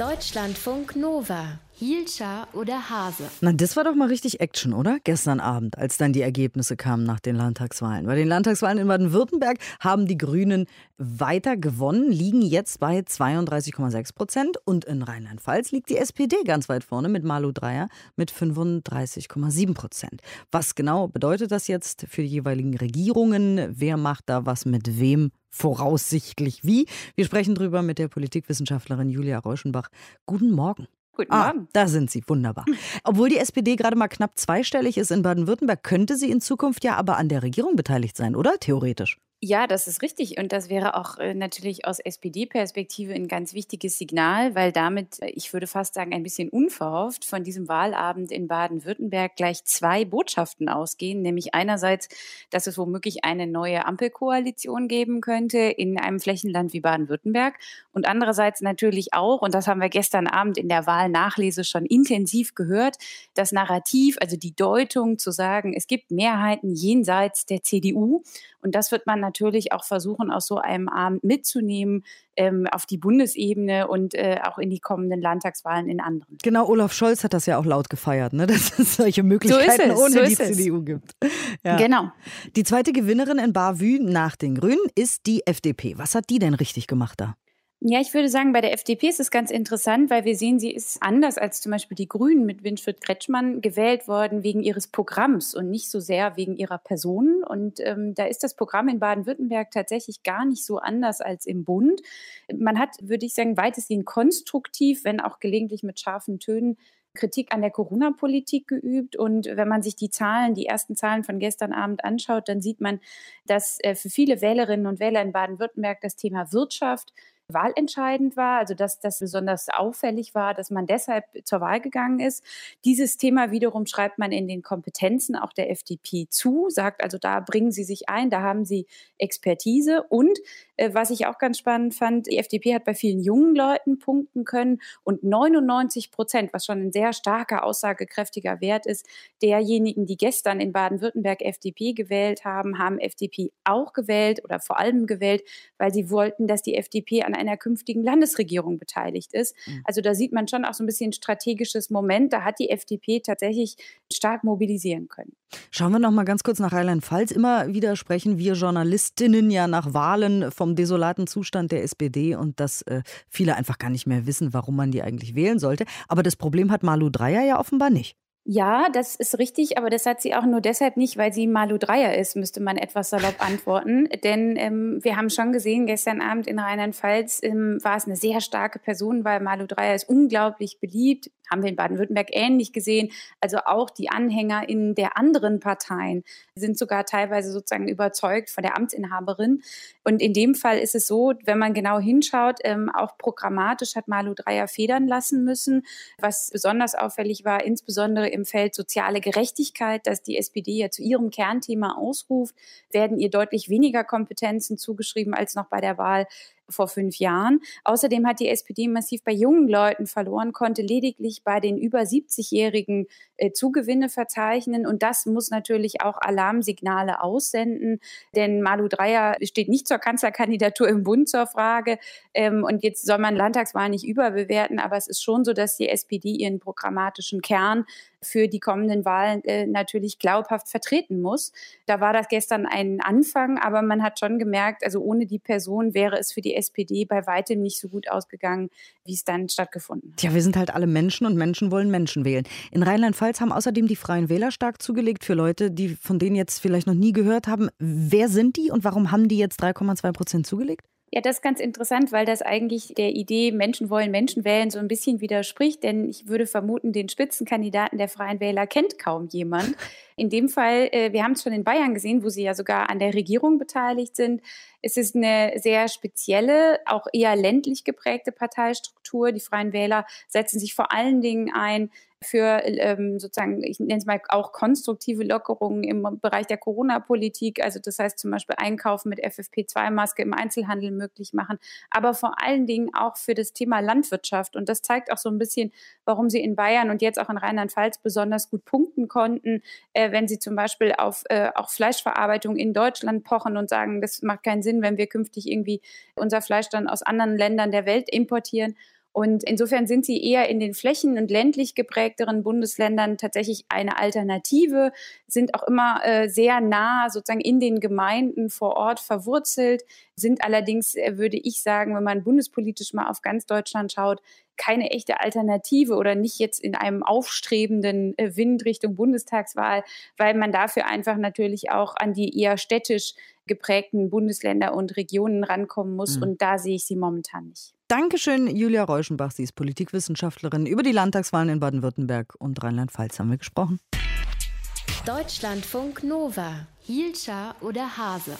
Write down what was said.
Deutschlandfunk Nova. Hielscher oder Hase? Na, das war doch mal richtig Action, oder? Gestern Abend, als dann die Ergebnisse kamen nach den Landtagswahlen. Bei den Landtagswahlen in Baden-Württemberg haben die Grünen weiter gewonnen, liegen jetzt bei 32,6 Prozent. Und in Rheinland-Pfalz liegt die SPD ganz weit vorne mit Malu Dreyer mit 35,7 Prozent. Was genau bedeutet das jetzt für die jeweiligen Regierungen? Wer macht da was mit wem? Voraussichtlich wie? Wir sprechen drüber mit der Politikwissenschaftlerin Julia Reuschenbach. Guten Morgen. Guten ah, Morgen. Da sind Sie, wunderbar. Obwohl die SPD gerade mal knapp zweistellig ist in Baden-Württemberg, könnte sie in Zukunft ja aber an der Regierung beteiligt sein, oder? Theoretisch. Ja, das ist richtig. Und das wäre auch äh, natürlich aus SPD-Perspektive ein ganz wichtiges Signal, weil damit, äh, ich würde fast sagen, ein bisschen unverhofft von diesem Wahlabend in Baden-Württemberg gleich zwei Botschaften ausgehen. Nämlich einerseits, dass es womöglich eine neue Ampelkoalition geben könnte in einem Flächenland wie Baden-Württemberg. Und andererseits natürlich auch, und das haben wir gestern Abend in der Wahlnachlese schon intensiv gehört, das Narrativ, also die Deutung zu sagen, es gibt Mehrheiten jenseits der CDU. Und das wird man natürlich auch versuchen, aus so einem Abend mitzunehmen ähm, auf die Bundesebene und äh, auch in die kommenden Landtagswahlen in anderen. Genau, Olaf Scholz hat das ja auch laut gefeiert, ne? dass es solche Möglichkeiten so ohne so die CDU es. gibt. Ja. Genau. Die zweite Gewinnerin in Bavü nach den Grünen ist die FDP. Was hat die denn richtig gemacht da? Ja, ich würde sagen, bei der FDP ist es ganz interessant, weil wir sehen, sie ist anders als zum Beispiel die Grünen mit Winfried Kretschmann gewählt worden wegen ihres Programms und nicht so sehr wegen ihrer Person. Und ähm, da ist das Programm in Baden-Württemberg tatsächlich gar nicht so anders als im Bund. Man hat, würde ich sagen, weitestgehend konstruktiv, wenn auch gelegentlich mit scharfen Tönen, Kritik an der Corona-Politik geübt. Und wenn man sich die Zahlen, die ersten Zahlen von gestern Abend anschaut, dann sieht man, dass äh, für viele Wählerinnen und Wähler in Baden-Württemberg das Thema Wirtschaft wahlentscheidend war, also dass das besonders auffällig war, dass man deshalb zur Wahl gegangen ist. Dieses Thema wiederum schreibt man in den Kompetenzen auch der FDP zu, sagt also, da bringen sie sich ein, da haben sie Expertise und äh, was ich auch ganz spannend fand, die FDP hat bei vielen jungen Leuten punkten können und 99 Prozent, was schon ein sehr starker, aussagekräftiger Wert ist, derjenigen, die gestern in Baden-Württemberg FDP gewählt haben, haben FDP auch gewählt oder vor allem gewählt, weil sie wollten, dass die FDP an einer künftigen Landesregierung beteiligt ist. Mhm. Also da sieht man schon auch so ein bisschen strategisches Moment. Da hat die FDP tatsächlich stark mobilisieren können. Schauen wir noch mal ganz kurz nach Rheinland-Pfalz. Immer wieder sprechen wir Journalistinnen ja nach Wahlen vom desolaten Zustand der SPD und dass äh, viele einfach gar nicht mehr wissen, warum man die eigentlich wählen sollte. Aber das Problem hat Malu Dreyer ja offenbar nicht. Ja, das ist richtig, aber das hat sie auch nur deshalb nicht, weil sie Malu Dreier ist, müsste man etwas salopp antworten. Denn ähm, wir haben schon gesehen, gestern Abend in Rheinland-Pfalz ähm, war es eine sehr starke Person, weil Malu Dreier ist unglaublich beliebt, haben wir in Baden-Württemberg ähnlich gesehen. Also auch die Anhänger in der anderen Parteien sind sogar teilweise sozusagen überzeugt von der Amtsinhaberin. Und in dem Fall ist es so, wenn man genau hinschaut, ähm, auch programmatisch hat Malu Dreier federn lassen müssen. Was besonders auffällig war, insbesondere im Feld soziale Gerechtigkeit, dass die SPD ja zu ihrem Kernthema ausruft, werden ihr deutlich weniger Kompetenzen zugeschrieben als noch bei der Wahl vor fünf Jahren. Außerdem hat die SPD massiv bei jungen Leuten verloren, konnte lediglich bei den über 70-Jährigen äh, Zugewinne verzeichnen. Und das muss natürlich auch Alarmsignale aussenden. Denn Malu Dreyer steht nicht zur Kanzlerkandidatur im Bund zur Frage. Ähm, und jetzt soll man Landtagswahlen nicht überbewerten. Aber es ist schon so, dass die SPD ihren programmatischen Kern für die kommenden Wahlen äh, natürlich glaubhaft vertreten muss. Da war das gestern ein Anfang, aber man hat schon gemerkt, also ohne die Person wäre es für die SPD bei weitem nicht so gut ausgegangen, wie es dann stattgefunden hat. Ja, wir sind halt alle Menschen und Menschen wollen Menschen wählen. In Rheinland-Pfalz haben außerdem die Freien Wähler stark zugelegt für Leute, die von denen jetzt vielleicht noch nie gehört haben. Wer sind die und warum haben die jetzt 3,2 Prozent zugelegt? Ja, das ist ganz interessant, weil das eigentlich der Idee Menschen wollen Menschen wählen so ein bisschen widerspricht, denn ich würde vermuten, den Spitzenkandidaten der Freien Wähler kennt kaum jemand. In dem Fall, äh, wir haben es schon in Bayern gesehen, wo sie ja sogar an der Regierung beteiligt sind. Es ist eine sehr spezielle, auch eher ländlich geprägte Parteistruktur. Die Freien Wähler setzen sich vor allen Dingen ein für ähm, sozusagen, ich nenne es mal auch konstruktive Lockerungen im Bereich der Corona-Politik. Also das heißt zum Beispiel Einkaufen mit FFP2-Maske im Einzelhandel möglich machen, aber vor allen Dingen auch für das Thema Landwirtschaft. Und das zeigt auch so ein bisschen, warum sie in Bayern und jetzt auch in Rheinland-Pfalz besonders gut punkten konnten, äh, wenn sie zum Beispiel auf äh, auch Fleischverarbeitung in Deutschland pochen und sagen, das macht keinen Sinn, wenn wir künftig irgendwie unser Fleisch dann aus anderen Ländern der Welt importieren. Und insofern sind sie eher in den flächen- und ländlich geprägteren Bundesländern tatsächlich eine Alternative, sind auch immer äh, sehr nah sozusagen in den Gemeinden vor Ort verwurzelt, sind allerdings, äh, würde ich sagen, wenn man bundespolitisch mal auf ganz Deutschland schaut, keine echte Alternative oder nicht jetzt in einem aufstrebenden äh, Wind Richtung Bundestagswahl, weil man dafür einfach natürlich auch an die eher städtisch geprägten Bundesländer und Regionen rankommen muss. Mhm. Und da sehe ich sie momentan nicht. Dankeschön, Julia Reuschenbach. Sie ist Politikwissenschaftlerin. Über die Landtagswahlen in Baden-Württemberg und Rheinland-Pfalz haben wir gesprochen. Deutschlandfunk Nova. Hielscher oder Hase?